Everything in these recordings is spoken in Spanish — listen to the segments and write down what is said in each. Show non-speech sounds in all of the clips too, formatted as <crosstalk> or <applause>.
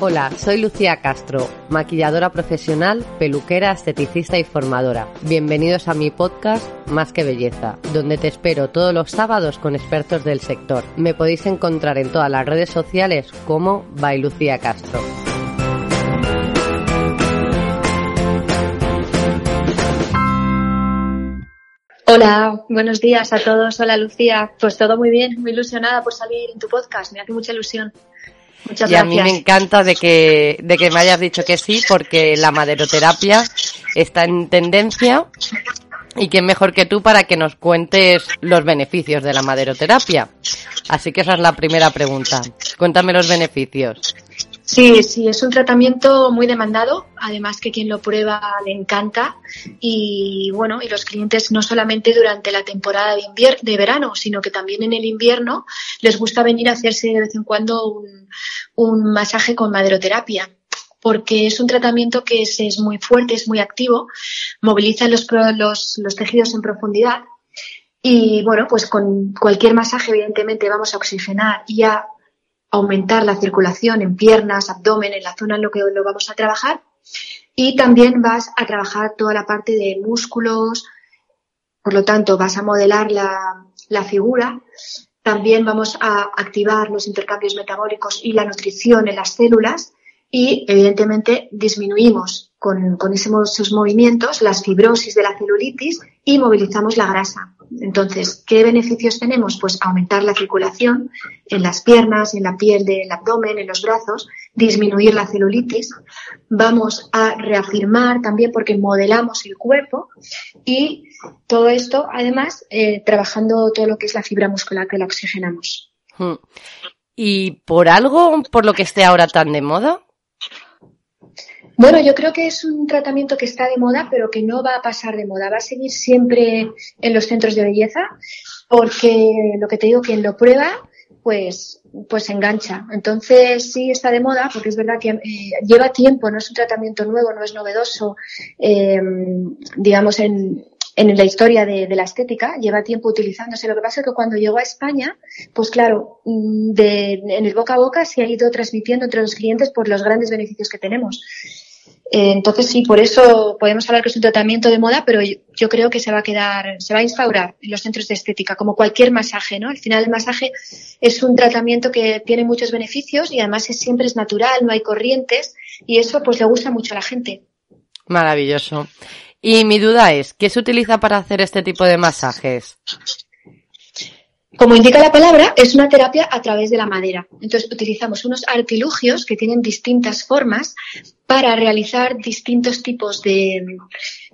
Hola, soy Lucía Castro, maquilladora profesional, peluquera, esteticista y formadora. Bienvenidos a mi podcast Más que Belleza, donde te espero todos los sábados con expertos del sector. Me podéis encontrar en todas las redes sociales como by Castro. Hola, buenos días a todos. Hola Lucía. Pues todo muy bien, muy ilusionada por salir en tu podcast. Me hace mucha ilusión. Muchas y a mí me encanta de que, de que me hayas dicho que sí, porque la maderoterapia está en tendencia y quién mejor que tú para que nos cuentes los beneficios de la maderoterapia. Así que esa es la primera pregunta. Cuéntame los beneficios. Sí, sí, es un tratamiento muy demandado, además que quien lo prueba le encanta y bueno, y los clientes no solamente durante la temporada de, invier de verano, sino que también en el invierno les gusta venir a hacerse de vez en cuando un, un masaje con maderoterapia porque es un tratamiento que es, es muy fuerte, es muy activo, moviliza los, los, los tejidos en profundidad y bueno, pues con cualquier masaje evidentemente vamos a oxigenar y a aumentar la circulación en piernas, abdomen, en la zona en lo que lo vamos a trabajar. Y también vas a trabajar toda la parte de músculos, por lo tanto vas a modelar la, la figura. También vamos a activar los intercambios metabólicos y la nutrición en las células y evidentemente disminuimos con, esos movimientos las fibrosis de la celulitis y movilizamos la grasa. Entonces, ¿qué beneficios tenemos? Pues aumentar la circulación en las piernas, en la piel del abdomen, en los brazos, disminuir la celulitis. Vamos a reafirmar también porque modelamos el cuerpo y todo esto, además, eh, trabajando todo lo que es la fibra muscular que la oxigenamos. Hmm. ¿Y por algo, por lo que esté ahora tan de moda? Bueno, yo creo que es un tratamiento que está de moda, pero que no va a pasar de moda. Va a seguir siempre en los centros de belleza, porque lo que te digo, quien lo prueba, pues, pues engancha. Entonces sí está de moda, porque es verdad que eh, lleva tiempo, no es un tratamiento nuevo, no es novedoso, eh, digamos, en, en la historia de, la estética, lleva tiempo utilizándose. Lo que pasa es que cuando llegó a España, pues claro, de, en el boca a boca se ha ido transmitiendo entre los clientes por los grandes beneficios que tenemos. Eh, entonces sí, por eso podemos hablar que es un tratamiento de moda, pero yo, creo que se va a quedar, se va a instaurar en los centros de estética, como cualquier masaje, ¿no? Al final el masaje es un tratamiento que tiene muchos beneficios y además es, siempre es natural, no hay corrientes y eso pues le gusta mucho a la gente. Maravilloso. Y mi duda es, ¿qué se utiliza para hacer este tipo de masajes? Como indica la palabra, es una terapia a través de la madera. Entonces utilizamos unos artilugios que tienen distintas formas para realizar distintos tipos de,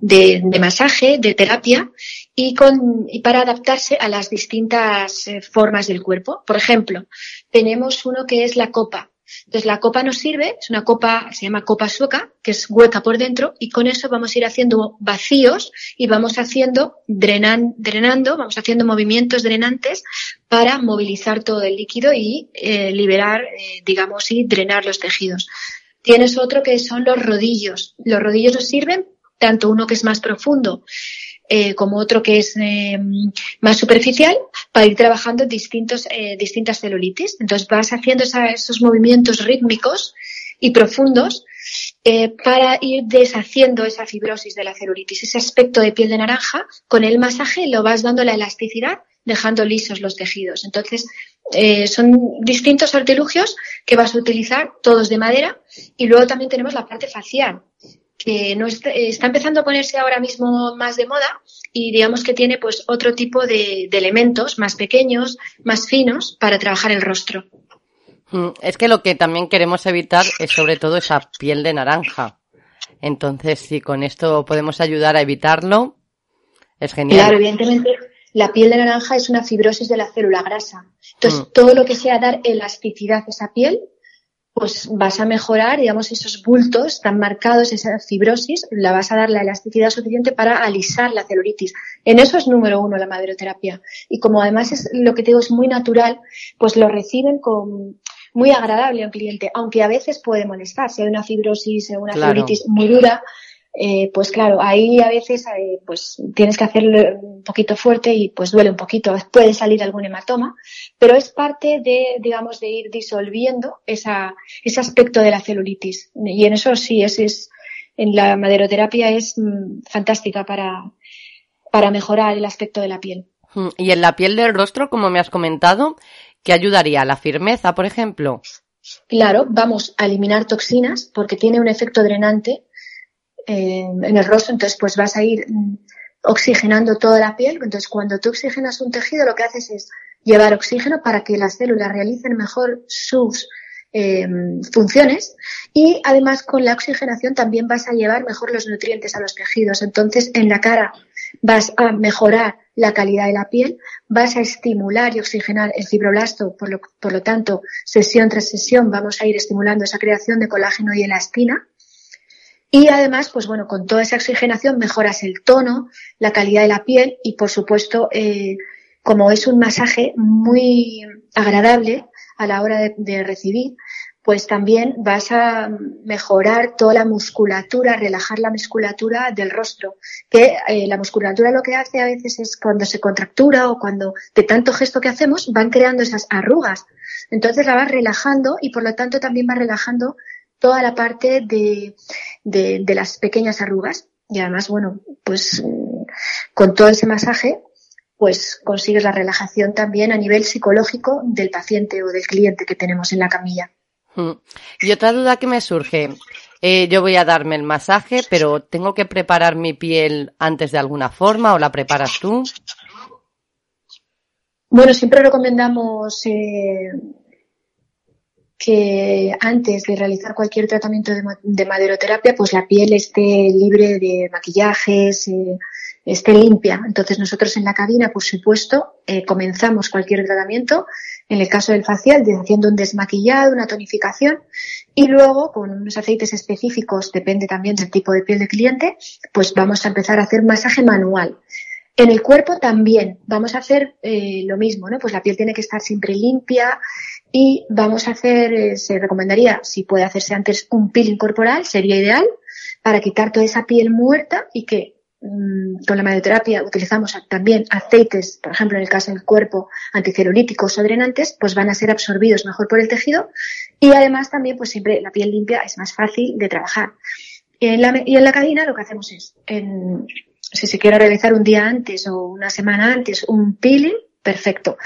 de, masaje, de terapia y, con, y para adaptarse a las distintas eh, formas del cuerpo. Por ejemplo, tenemos uno que es la copa. Entonces la copa nos sirve, es una copa, se llama copa sueca, que es hueca por dentro, y con eso vamos a ir haciendo vacíos y vamos haciendo, drenan, drenando, vamos haciendo movimientos drenantes para movilizar todo el líquido y eh, liberar, eh, digamos, y drenar los tejidos. Tienes otro que son los rodillos. Los rodillos nos sirven, tanto uno que es más profundo eh, como otro que es eh, más superficial, para ir trabajando distintos, eh, distintas celulitis. Entonces vas haciendo esos movimientos rítmicos y profundos para ir deshaciendo esa fibrosis de la celulitis, ese aspecto de piel de naranja. Con el masaje lo vas dando la elasticidad, dejando lisos los tejidos. Entonces, son distintos artilugios que vas a utilizar, todos de madera, y luego también tenemos la parte facial, que no está, empezando a ponerse ahora mismo más de moda y digamos que tiene pues otro tipo de, elementos más pequeños, más finos para trabajar el rostro. Mm, es que lo que también queremos evitar es sobre todo esa piel de naranja. Entonces, si con esto podemos ayudar a evitarlo, es genial. Claro, evidentemente la piel de naranja es una fibrosis de la célula grasa. Entonces, mm. todo lo que sea dar elasticidad a esa piel, pues vas a mejorar, digamos, esos bultos tan marcados, esa fibrosis, la vas a dar la elasticidad suficiente para alisar la celulitis. En eso es número uno la maderoterapia. Y como además es lo que te digo es muy natural, pues lo reciben con muy agradable al cliente, aunque a veces puede molestar. Si hay una fibrosis o una celulitis muy dura, eh, pues claro, ahí a veces eh, pues tienes que hacerlo un poquito fuerte y pues duele un poquito, puede salir algún hematoma, pero es parte de, digamos, de ir disolviendo esa, ese aspecto de la celulitis. Y en eso sí, es, es en la maderoterapia es mm, fantástica para, para mejorar el aspecto de la piel. Mm, y en la piel del rostro, como me has comentado, ¿qué ayudaría? ¿La firmeza, por ejemplo? Claro, vamos a eliminar toxinas porque tiene un efecto drenante en el rostro, entonces pues vas a ir mm, oxigenando toda la piel. Entonces cuando tú oxigenas un tejido lo que haces es llevar oxígeno para que las células realicen mejor sus em, funciones y además con la oxigenación también vas a llevar mejor los nutrientes a los tejidos. Entonces en la cara vas a mejorar la calidad de la piel, vas a estimular y oxigenar el fibroblasto, por lo, por lo tanto, sesión tras sesión vamos a ir estimulando esa creación de colágeno y elastina y además, pues bueno, con toda esa oxigenación mejoras el tono, la calidad de la piel y por supuesto, eh, como es un masaje muy agradable a la hora de, recibir, pues también vas a mejorar toda la musculatura, relajar la musculatura del rostro, que eh, la musculatura lo que hace a veces es cuando se contractura o cuando de tanto gesto que hacemos van creando esas arrugas. Entonces la vas relajando y por lo tanto también va relajando toda la parte de, de, las pequeñas arrugas. Y además, bueno, pues con todo ese masaje, pues consigues la relajación también a nivel psicológico del paciente o del cliente que tenemos en la camilla. Mm. Y otra duda que me surge, eh, yo voy a darme el masaje, pero ¿tengo que preparar mi piel antes de alguna forma o la preparas tú? Bueno, siempre recomendamos eh, que antes de realizar cualquier tratamiento de, maderoterapia, pues la piel esté libre de maquillajes, eh, esté limpia. Entonces nosotros en la cabina, por supuesto, eh, comenzamos cualquier tratamiento, en el caso del facial, haciendo un desmaquillado, una tonificación, y luego con unos aceites específicos, depende también del tipo de piel del cliente, pues vamos a empezar a hacer masaje manual. En el cuerpo también vamos a hacer eh, lo mismo, ¿no? Pues la piel tiene que estar siempre limpia y vamos a hacer, eh, se recomendaría, si puede hacerse antes un peeling corporal, sería ideal para quitar toda esa piel muerta y que mm, con la maderoterapia utilizamos también aceites, por ejemplo, en el caso del cuerpo, anticelulíticos o drenantes, pues van a ser absorbidos mejor por el tejido y además también, pues siempre la piel limpia es más fácil de trabajar. Y en la, y en la cabina lo que hacemos es, en, si se quiere realizar un día antes o una semana antes un peeling, perfecto.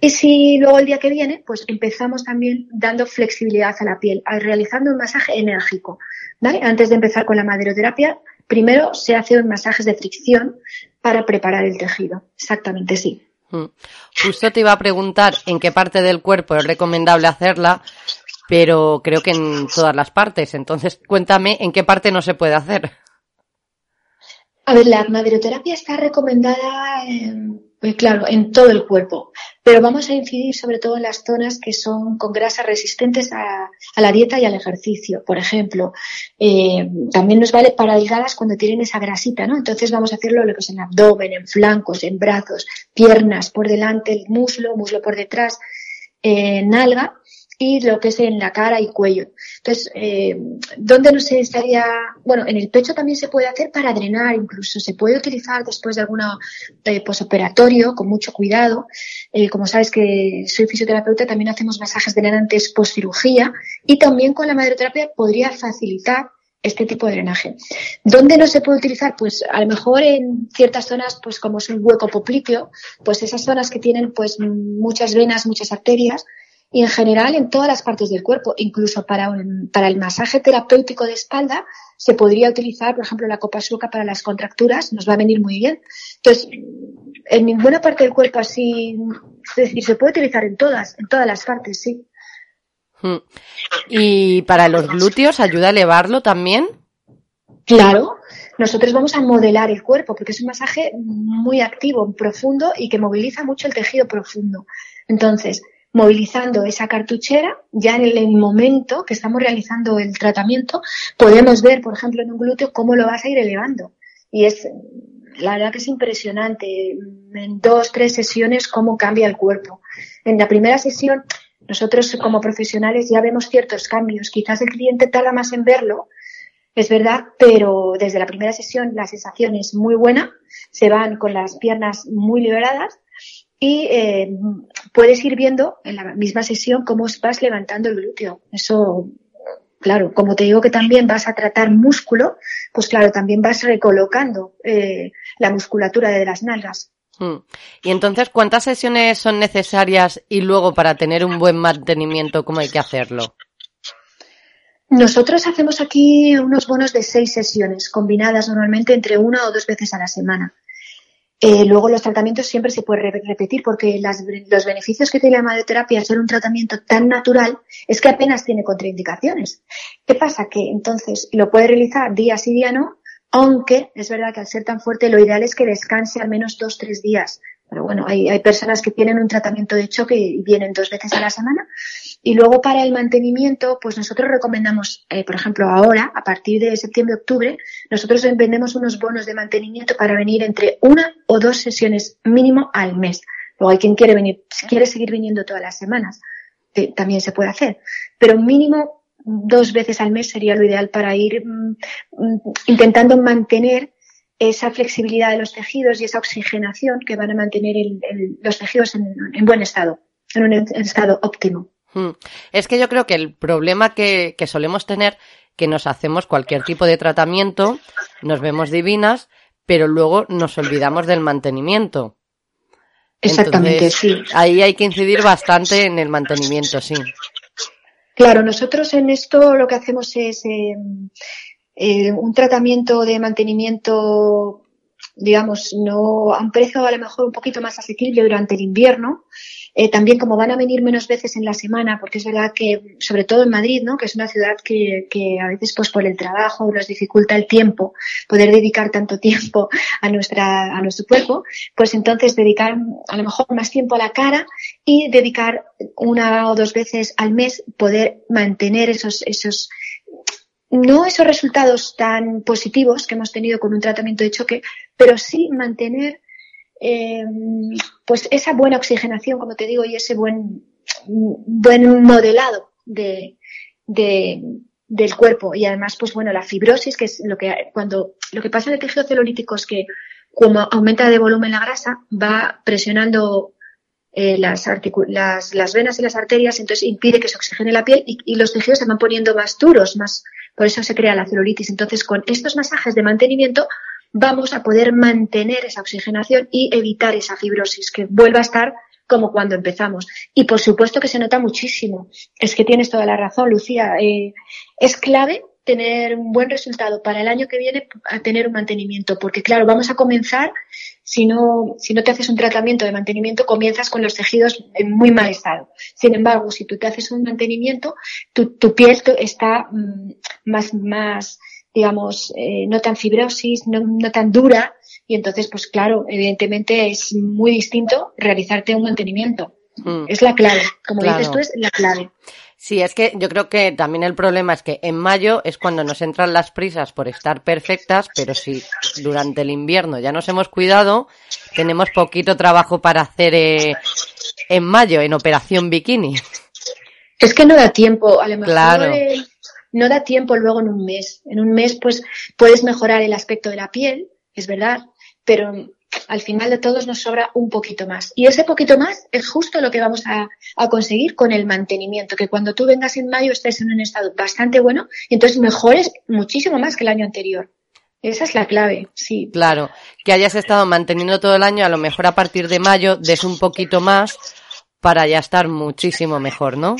Y si luego el día que viene, pues empezamos también dando flexibilidad a la piel, realizando un masaje enérgico. ¿vale? Antes de empezar con la maderoterapia, primero se hace un masajes de fricción para preparar el tejido. Exactamente, sí. Mm. Justo te iba a preguntar en qué parte del cuerpo es recomendable hacerla, pero creo que en todas las partes. Entonces, cuéntame en qué parte no se puede hacer. A ver, la maderoterapia está recomendada, pues claro, en todo el cuerpo, pero vamos a incidir sobre todo en las zonas que son con grasas resistentes a, la dieta y al ejercicio. Por ejemplo, eh, también nos vale para delgadas cuando tienen esa grasita, ¿no? Entonces vamos a hacerlo lo que en abdomen, en flancos, en brazos, piernas por delante, el muslo, muslo por detrás, eh, nalga y lo que es en la cara y cuello. Entonces, eh, ¿dónde no se estaría? Bueno, en el pecho también se puede hacer para drenar, incluso se puede utilizar después de alguna eh, posoperatorio con mucho cuidado. Eh, como sabes que soy fisioterapeuta, también hacemos masajes drenantes post cirugía y también con la maderoterapia podría facilitar este tipo de drenaje. ¿Dónde no se puede utilizar? Pues a lo mejor en ciertas zonas, pues como es un hueco popliteo, pues esas zonas que tienen pues muchas venas, muchas arterias, y en general en todas las partes del cuerpo, incluso para, para el masaje terapéutico de espalda se podría utilizar, por ejemplo, la copa suca para las contracturas, nos va a venir muy bien. Entonces, en ninguna parte del cuerpo así, es decir, se puede utilizar en todas, en todas las partes, sí. Hmm. ¿Y para los glúteos ayuda a elevarlo también? Claro, nosotros vamos a modelar el cuerpo porque es un masaje muy activo, profundo y que moviliza mucho el tejido profundo. Entonces, movilizando esa cartuchera, ya en el momento que estamos realizando el tratamiento, podemos ver, por ejemplo, en un glúteo cómo lo vas a ir elevando. Y es, la verdad que es impresionante, en dos, tres sesiones, cómo cambia el cuerpo. En la primera sesión, nosotros como profesionales ya vemos ciertos cambios. Quizás el cliente tarda más en verlo, es verdad, pero desde la primera sesión la sensación es muy buena, se van con las piernas muy liberadas y eh, puedes ir viendo en la misma sesión cómo vas levantando el glúteo. Eso, claro, como te digo que también vas a tratar músculo, pues claro, también vas recolocando eh, la musculatura de las nalgas. Hmm. Y entonces, ¿cuántas sesiones son necesarias y luego para tener un buen mantenimiento, cómo hay que hacerlo? Nosotros hacemos aquí unos bonos de seis sesiones, combinadas normalmente entre una o dos veces a la semana. Eh, luego los tratamientos siempre se puede repetir porque los beneficios que tiene la madioterapia al ser un tratamiento tan natural es que apenas tiene contraindicaciones. ¿Qué pasa? Que entonces lo puede realizar día sí, día no, aunque es verdad que al ser tan fuerte lo ideal es que descanse al menos dos, tres días. Pero bueno, hay, personas que tienen un tratamiento de choque y vienen dos veces a la semana y luego para el mantenimiento, pues nosotros recomendamos, eh, por ejemplo, ahora, a partir de septiembre-octubre, nosotros vendemos unos bonos de mantenimiento para venir entre una o dos sesiones mínimo al mes. Luego hay quien quiere venir, quiere seguir viniendo todas las semanas, también se puede hacer. Pero mínimo dos veces al mes sería lo ideal para ir mm, mm, intentando mantener esa flexibilidad de los tejidos y esa oxigenación que van a mantener los tejidos en, buen estado, en un estado óptimo. Hmm. Es que yo creo que el problema que, solemos tener, que nos hacemos cualquier tipo de tratamiento, nos vemos divinas, pero luego nos olvidamos del mantenimiento. Exactamente, sí. Ahí hay que incidir bastante en el mantenimiento, sí. Claro, nosotros en esto lo que hacemos es eh, eh, un tratamiento de mantenimiento, digamos, no a un precio a lo mejor un poquito más asequible durante el invierno, eh, también como van a venir menos veces en la semana, porque es verdad que, sobre todo en Madrid, ¿no? que es una ciudad que, que a veces pues por el trabajo nos dificulta el tiempo, poder dedicar tanto tiempo a nuestra, a nuestro cuerpo, pues entonces dedicar a lo mejor más tiempo a la cara y dedicar una o dos veces al mes poder mantener esos, esos, no esos resultados tan positivos que hemos tenido con un tratamiento de choque, pero sí mantener eh, pues esa buena oxigenación, como te digo, y ese buen, buen modelado de, de, del cuerpo. Y además, pues bueno, la fibrosis, que es lo que, cuando, lo que pasa en el tejido celulítico es que como aumenta de volumen la grasa, va presionando eh, las, las, las, venas y las arterias, entonces impide que se oxigene la piel y, y, los tejidos se van poniendo más duros, más, por eso se crea la celulitis. Entonces, con estos masajes de mantenimiento vamos a poder mantener esa oxigenación y evitar esa fibrosis que vuelva a estar como cuando empezamos. Y por supuesto que se nota muchísimo. Es que tienes toda la razón, Lucía. Eh, es clave tener un buen resultado para el año que viene a tener un mantenimiento, porque claro, vamos a comenzar, si no, si no te haces un tratamiento de mantenimiento, comienzas con los tejidos en muy mal estado. Sin embargo, si tú te haces un mantenimiento, tu, tu piel está mm, más, más, digamos, eh, no tan fibrosis, no, no tan dura, y entonces, pues claro, evidentemente es muy distinto realizarte un mantenimiento. Mm. Es la clave, como dices tú, es la clave. Sí, es que yo creo que también el problema es que en mayo es cuando nos entran las prisas por estar perfectas, pero si durante el invierno ya nos hemos cuidado, tenemos poquito trabajo para hacer eh, en mayo en operación bikini. Es que no da tiempo, a lo mejor claro no da tiempo luego en un mes. En un mes, pues, puedes mejorar el aspecto de la piel, es verdad, pero al final de todos nos sobra un poquito más. Y ese poquito más es justo lo que vamos a, conseguir con el mantenimiento, que cuando tú vengas en mayo estés en un estado bastante bueno y entonces mejores muchísimo más que el año anterior. Esa es la clave, sí. Claro, que hayas estado manteniendo todo el año, a lo mejor a partir de mayo des un poquito más para ya estar muchísimo mejor, ¿no?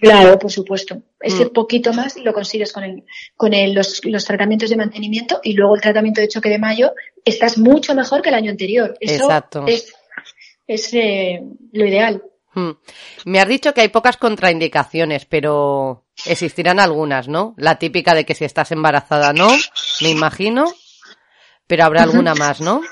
Claro, por supuesto. Ese mm. poquito más lo consigues con, el, con el, los, los, tratamientos de mantenimiento y luego el tratamiento de choque de mayo, estás mucho mejor que el año anterior. Eso Exacto. es, es eh, lo ideal. Mm. Me has dicho que hay pocas contraindicaciones, pero existirán algunas, ¿no? La típica de que si estás embarazada no, me imagino, pero habrá alguna más, ¿no?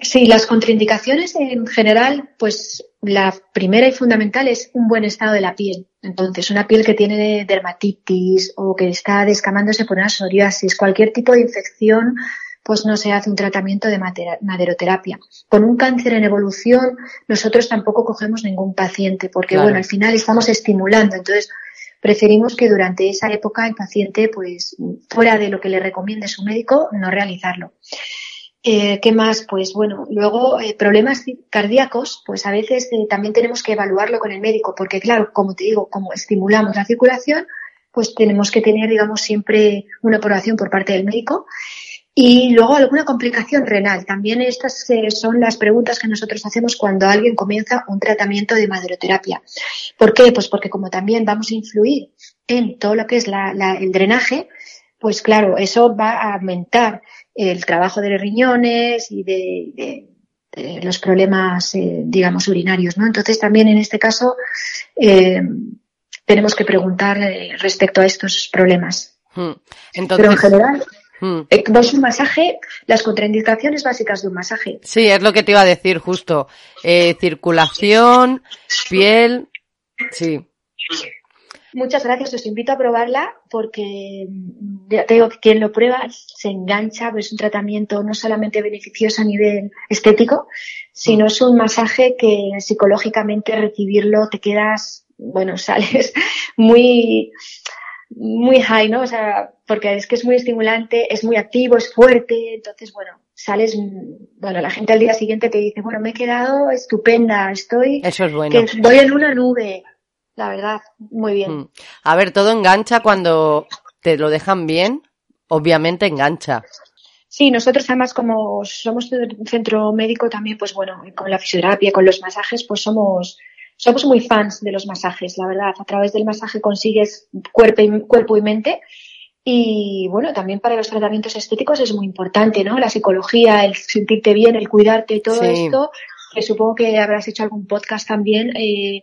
Sí, las contraindicaciones en general, pues la primera y fundamental es un buen estado de la piel. Entonces, una piel que tiene dermatitis o que está descamándose por una psoriasis, cualquier tipo de infección, pues no se hace un tratamiento de maderoterapia. Con un cáncer en evolución, nosotros tampoco cogemos ningún paciente, porque bueno, al final estamos estimulando. Entonces, preferimos que durante esa época el paciente, pues, fuera de lo que le recomiende su médico, no realizarlo. Eh, ¿Qué más? Pues bueno, luego eh, problemas cardíacos, pues a veces eh, también tenemos que evaluarlo con el médico, porque claro, como te digo, como estimulamos la circulación, pues tenemos que tener, digamos, siempre una aprobación por parte del médico. Y luego alguna complicación renal. También estas son las preguntas que nosotros hacemos cuando alguien comienza un tratamiento de maderoterapia. ¿Por qué? Pues porque como también vamos a influir en todo lo que es el drenaje, pues claro, eso va a aumentar el trabajo de los riñones y de, los problemas, eh, digamos, urinarios, ¿no? Entonces también en este caso eh, tenemos que preguntar respecto a estos problemas. Hmm. Pero en general, hmm. eh, un masaje, las contraindicaciones básicas de un masaje. Sí, es lo que te iba a decir justo. circulación, piel, sí. Muchas gracias, os invito a probarla porque mm, ya te digo que quien lo prueba se engancha, es un tratamiento no solamente beneficioso a nivel estético, sino es un masaje que psicológicamente recibirlo te quedas, bueno, <laughs> sales muy, muy high, ¿no? O sea, porque es que es muy estimulante, es muy activo, es fuerte, entonces, bueno, sales, bueno, la gente al día siguiente te dice, bueno, me he quedado estupenda, estoy, Eso es bueno. que voy en una nube, la verdad, muy bien. Mm. A ver, todo engancha cuando te lo dejan bien, obviamente engancha. Sí, nosotros además como somos un centro médico también, pues bueno, con la fisioterapia, con los masajes, pues somos, somos muy fans de los masajes, la verdad. A través del masaje consigues cuerpo y, cuerpo y mente. Y bueno, también para los tratamientos estéticos es muy importante, ¿no? La psicología, el sentirte bien, el cuidarte, todo esto, que supongo que habrás hecho algún podcast también, eh,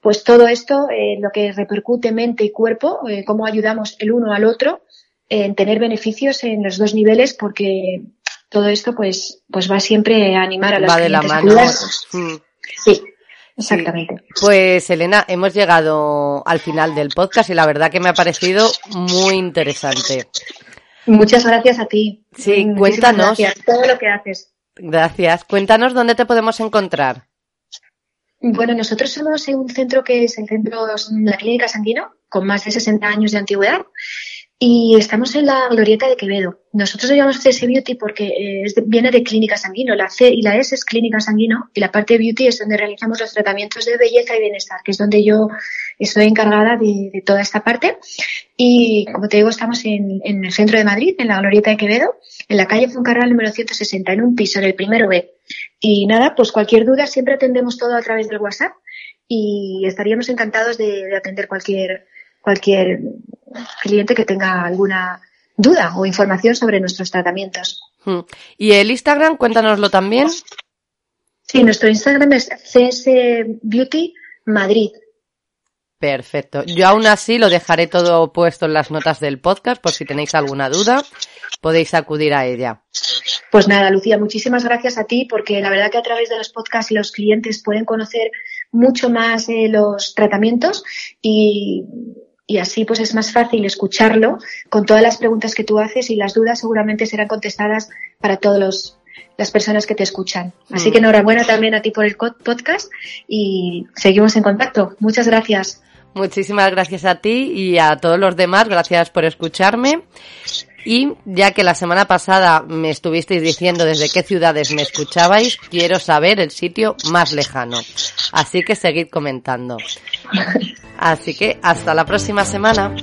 pues todo esto, eh, lo que repercute mente y cuerpo, eh, cómo ayudamos el uno al otro en tener beneficios en los dos niveles, porque todo esto pues, pues va siempre a animar a las va de la mano. Mm. Sí. Exactamente. Pues Elena, hemos llegado al final del podcast y la verdad que me ha parecido muy interesante. Muchas gracias a ti. Sí, cuéntanos. Gracias, todo lo que haces. Gracias. Cuéntanos dónde te podemos encontrar. Bueno, nosotros somos un centro que es el centro de la Clínica Sanguino, con más de 60 años de antigüedad, y estamos en la Glorieta de Quevedo. Nosotros lo llamamos CS Beauty porque eh, viene de Clínica Sanguino. La C y la S es Clínica Sanguino y la parte de Beauty es donde realizamos los tratamientos de belleza y bienestar, que es donde yo estoy encargada de, toda esta parte. Y como te digo, estamos en, en, el centro de Madrid, en la Glorieta de Quevedo, en la calle Foncarral número 160, en un piso, en el primero B. Y nada, pues cualquier duda siempre atendemos todo a través del WhatsApp y estaríamos encantados de, atender cualquier, cualquier cliente que tenga alguna duda o información sobre nuestros tratamientos. Hmm. ¿Y el Instagram? Cuéntanoslo también. Sí, nuestro Instagram es CS Beauty Madrid. Perfecto. Yo aún así lo dejaré todo puesto en las notas del podcast por si tenéis alguna duda, podéis acudir a ella. Pues nada, Lucía, muchísimas gracias a ti porque la verdad que a través de los podcasts los clientes pueden conocer mucho más eh, los tratamientos y, y así pues es más fácil escucharlo con todas las preguntas que tú haces y las dudas seguramente serán contestadas para todos las personas que te escuchan. Así mm. que enhorabuena también a ti por el podcast y seguimos en contacto. Muchas gracias. Muchísimas gracias a ti y a todos los demás. Gracias por escucharme. Y ya que la semana pasada me estuvisteis diciendo desde qué ciudades me escuchabais, quiero saber el sitio más lejano. Así que seguid comentando. <laughs> Así que hasta la próxima semana.